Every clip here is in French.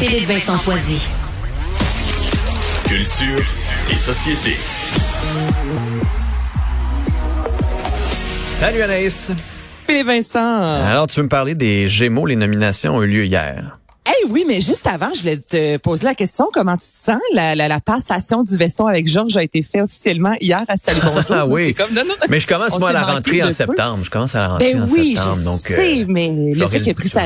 Philippe Vincent Foisy. Culture et société. Salut Anaïs. Philippe Vincent. Alors, tu veux me parler des Gémeaux, les nominations ont eu lieu hier. Eh oui, mais juste avant, je voulais te poser la question, comment tu te sens? La, la, la passation du veston avec Georges a été fait officiellement hier à Salut Bonjour. Ah oui. Comme, non, non, Mais je commence, moi, à la rentrée en peu. septembre. Je commence à la rentrée Ben en oui, septembre. je donc, sais, mais le fait qu'il ait pris sa...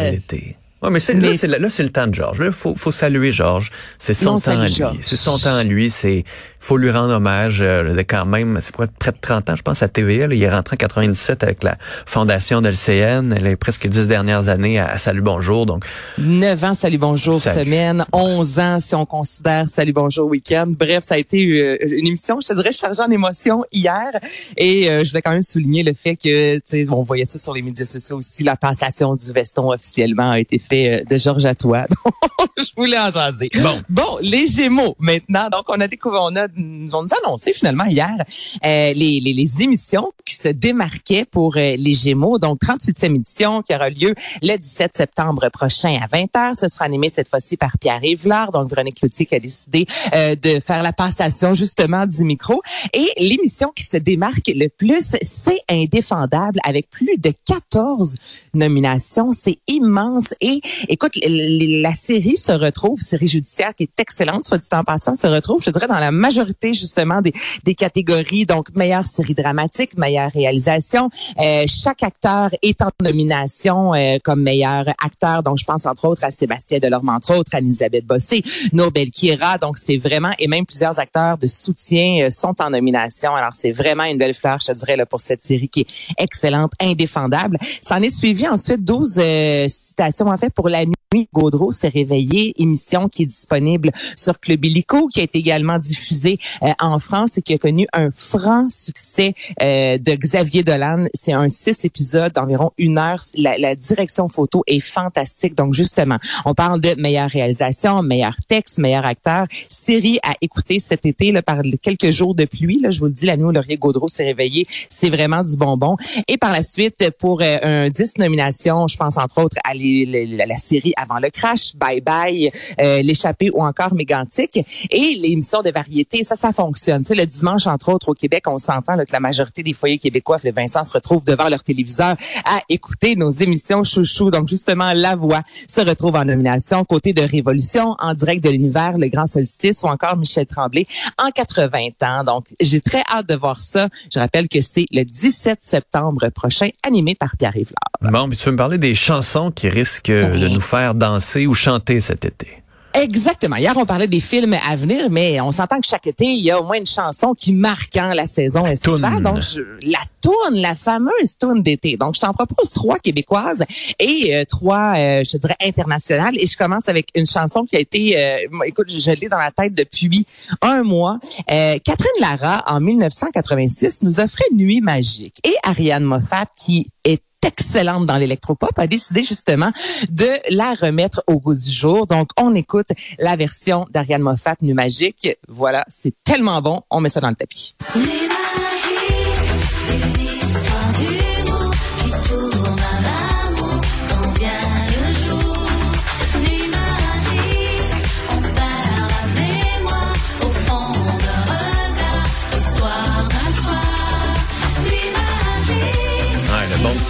Ouais, mais, Mais- là, c'est, là, c'est le temps de Georges. Là, faut, faut saluer Georges. C'est son temps à lui. C'est son temps à lui. C'est, faut lui rendre hommage. euh, quand même, c'est près près de 30 ans, je pense, à TVA. là. il est rentré en 97 avec la fondation de l'LCN. Elle est presque 10 dernières années à, à Salut Bonjour. Donc, 9 ans, Salut Bonjour Salut. semaine, 11 ans si on considère Salut Bonjour week-end. Bref, ça a été euh, une émission, je te dirais, chargée en émotions hier. Et euh, je voulais quand même souligner le fait que, tu sais, on voyait ça sur les médias sociaux aussi, la passation du veston officiellement a été fait euh, de Georges. Donc, je voulais en jaser. Bon. Bon, les Gémeaux maintenant. Donc, on a découvert, on a, on nous a annoncé finalement hier euh, les, les, les émissions qui se démarquaient pour euh, les Gémeaux. Donc, 38e édition qui aura lieu le 17 septembre prochain à 20h. Ce sera animé cette fois-ci par Pierre Yvelard. Donc, Véronique Cloutier qui a décidé euh, de faire la passation justement du micro. Et l'émission qui se démarque le plus, c'est Indéfendable avec plus de 14 nominations. C'est immense. Et écoute, la série se retrouve, série judiciaire qui est excellente, soit dit en passant, se retrouve, je dirais, dans la majorité justement des, des catégories. Donc, meilleure série dramatique, meilleure réalisation. Euh, chaque acteur est en nomination euh, comme meilleur acteur. Donc, je pense entre autres à Sébastien Delorme, entre autres, Anne-Elisabeth Bossé, Nobel Kira. Donc, c'est vraiment, et même plusieurs acteurs de soutien euh, sont en nomination. Alors, c'est vraiment une belle fleur, je dirais, là, pour cette série qui est excellente, indéfendable. S'en est suivi ensuite 12 euh, citations, en fait, pour la nuit. Gaudreau s'est réveillé, émission qui est disponible sur Club Illico, qui a été également diffusée euh, en France et qui a connu un franc succès euh, de Xavier Dolan. C'est un six épisodes d'environ une heure. La, la direction photo est fantastique. Donc justement, on parle de meilleure réalisation, meilleur texte, meilleur acteur. Série à écouter cet été là, par quelques jours de pluie. Là, je vous le dis, la nuit où Laurier Gaudreau s'est réveillé, c'est vraiment du bonbon. Et par la suite, pour euh, un 10 nominations, je pense entre autres à la série Avant le crash, Bye Bye, euh, L'échappée ou encore Mégantic. Et l'émission de variété, ça, ça fonctionne. Tu sais, le dimanche, entre autres, au Québec, on s'entend que la majorité des foyers québécois, le Vincent, se retrouvent devant leur téléviseur à écouter nos émissions chouchou. Donc, justement, La Voix se retrouve en nomination. Côté de Révolution, en direct de l'univers, Le Grand Solstice ou encore Michel Tremblay en 80 ans. Donc, j'ai très hâte de voir ça. Je rappelle que c'est le 17 septembre prochain, animé par Pierre Yvelard. bon, puis tu veux me parler des chansons qui risquent de nous faire danser ou chanter cet été. Exactement. Hier, on parlait des films à venir, mais on s'entend que chaque été, il y a au moins une chanson qui marque hein, la saison estivale. Donc, je- la tourne, la fameuse tourne d'été. Donc, je t'en propose trois québécoises et euh, trois, euh, je dirais, internationales. Et je commence avec une chanson qui a été, euh, écoute, je, je l'ai dans la tête depuis un mois. Euh, Catherine Lara, en 1986, nous offrait Nuit magique. Et Ariane Moffat, qui est excellente dans l'électropop, a décidé justement de la remettre au goût du jour. Donc, on écoute la version d'Ariane Moffat, Nu Magique. Voilà, c'est tellement bon, on met ça dans le tapis.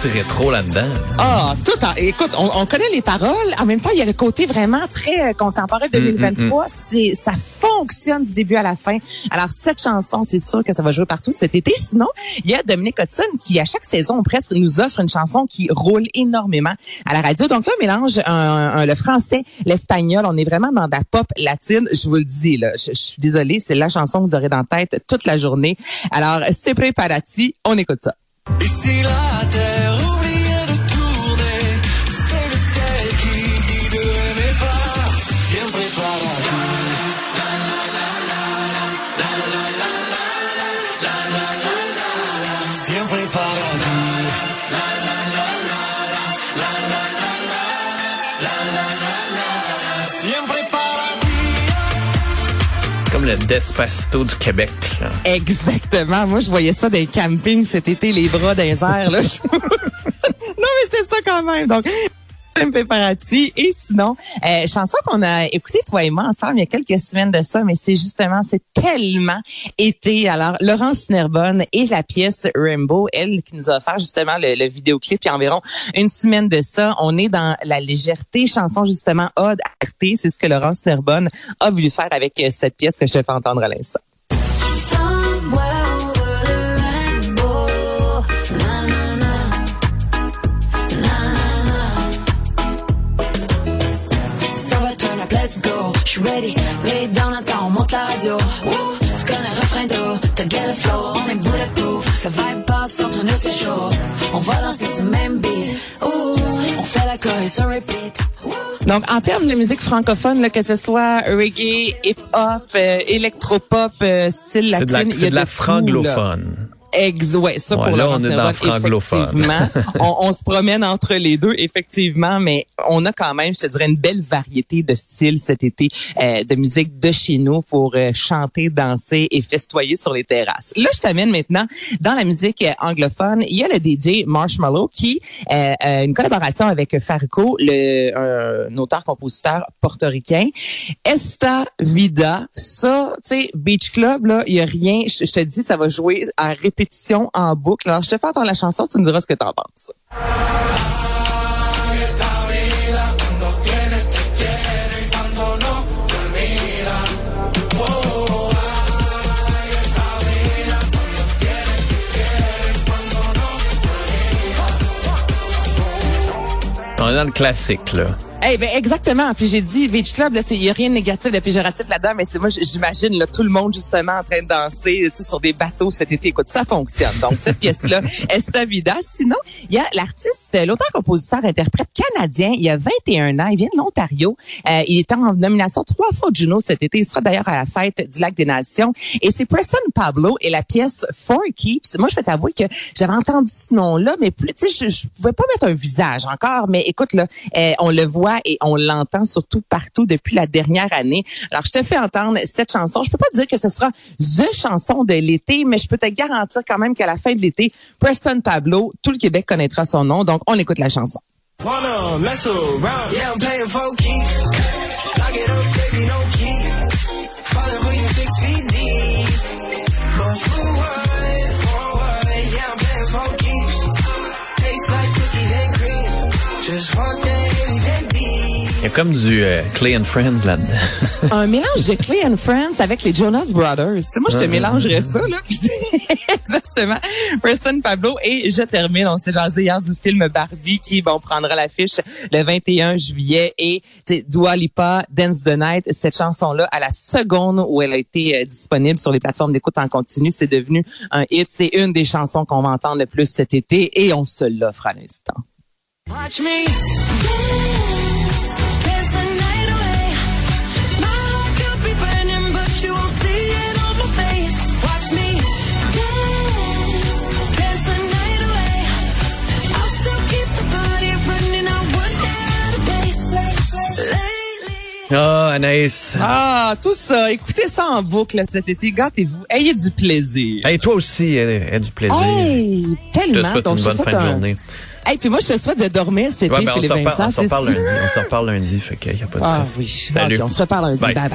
Rétro là-dedans. Ah, tout en, écoute, on, on connaît les paroles. En même temps, il y a le côté vraiment très euh, contemporain 2023. C'est, ça fonctionne du début à la fin. Alors, cette chanson, c'est sûr que ça va jouer partout cet été. Sinon, il y a Dominique Hudson qui, à chaque saison presque, nous offre une chanson qui roule énormément à la radio. Donc là, on mélange un, un- le français, l'espagnol. On est vraiment dans de la pop latine. Je vous le dis, là. Je, je suis désolée, c'est la chanson que vous aurez dans la tête toute la journée. Alors, c'est préparati. On écoute ça. Si la terre Despacito du Québec. Exactement. Moi, je voyais ça les campings cet été, les bras les airs. Là. Non, mais c'est ça quand même. Donc, Et sinon, euh, chanson qu'on a écoutée, toi et moi, ensemble, il y a quelques semaines de ça, mais c'est justement, c'est tellement été. Alors, Laurence Nerbonne et la pièce Rainbow, elle qui nous a offert justement le, le vidéoclip il y a environ une semaine de ça. On est dans la légèreté, chanson justement ode à. C'est ce que Laurence Nerbonne a voulu faire avec cette pièce que je te fais entendre à l'instant. Ready. Lay down, attends, on monte la radio. Woo! Tu connais le refrain d'eau. T'as get le flow, on est bulletproof. Le vibe passe entre nous, c'est chaud. On va danser ce même beat. Ouh! On fait la chorus sur repeat. Ouh! Donc, en termes de musique francophone, là, que ce soit reggae, hip-hop, euh, électropop, euh, style C'est de la, latine, il y c'est a de la franglophone. Ex, ouais, ça Ouais, pour là, on est dans effectivement. on, on se promène entre les deux, effectivement, mais on a quand même, je te dirais, une belle variété de styles cet été, euh, de musique de chez nous pour euh, chanter, danser et festoyer sur les terrasses. Là, je t'amène maintenant dans la musique euh, anglophone. Il y a le DJ Marshmallow qui euh, a une collaboration avec Farco, le un auteur-compositeur portoricain. Esta Vida, ça, tu sais, Beach Club, là, il y a rien. Je je te dis, ça va jouer à répétition en boucle. Alors, je te fais entendre la chanson, tu me diras ce que t'en penses. On est dans le classique, là. Eh ben exactement. Puis j'ai dit Beach Club, là, c'est y a rien de négatif, de péjoratif là-dedans, mais c'est moi j'imagine là tout le monde justement en train de danser, sur des bateaux cet été. Écoute, ça fonctionne. Donc cette pièce-là, Esta Vida? Sinon, il y a l'artiste, l'auteur-compositeur, interprète canadien. Il a 21 ans. Il vient de l'Ontario. Euh, il est en nomination trois fois au Juno cet été. Il sera d'ailleurs à la fête du Lac des Nations. Et c'est Preston Pablo et la pièce Four Keeps. Moi, je vais t'avouer que j'avais entendu ce nom-là, mais plus, tu sais, je, je pouvais pas mettre un visage encore. Mais écoute, là, euh, on le voit et on l'entend surtout partout depuis la dernière année. Alors, je te fais entendre cette chanson. Je peux pas te dire que ce sera the chanson de l'été, mais je peux te garantir quand même qu'à la fin de l'été, Preston Pablo, tout le Québec connaîtra son nom. Donc, on écoute la chanson. Wanna mess around? Yeah, I'm playing for keeps. Lock it up, baby, no key. Falling for you six feet deep. But for what? For what? Yeah, I'm playing for keeps. Tastes like cookies and cream. Just comme du euh, Clay and Friends là-dedans. un mélange de Clay and Friends avec les Jonas Brothers. Tu sais, moi, je te mélangerais ça, là. Exactement. Preston Pablo. Et je termine. On s'est jasé hier du film Barbie qui, bon, prendra l'affiche le 21 juillet. Et, tu sais, Dua Lipa, Dance the Night, cette chanson-là, à la seconde où elle a été euh, disponible sur les plateformes d'écoute en continu, c'est devenu un hit. C'est une des chansons qu'on va entendre le plus cet été et on se l'offre à l'instant. Watch me Ah, Anaïs. Ah, tout ça. Écoutez ça en boucle cet été. Gâtez-vous. Ayez du plaisir. Hey, toi aussi, aie, du plaisir. Hey, je te tellement. souhaite Donc, une je bonne fin souhaite de journée. Hey, puis moi, je te souhaite de dormir cet Ouais, été, ben, on Philippe reparle, Vincent. on s'en reparle lundi. On s'en reparle lundi, fait qu'il n'y a pas de Ah stress. oui. Salut. OK, on se reparle lundi. Bye.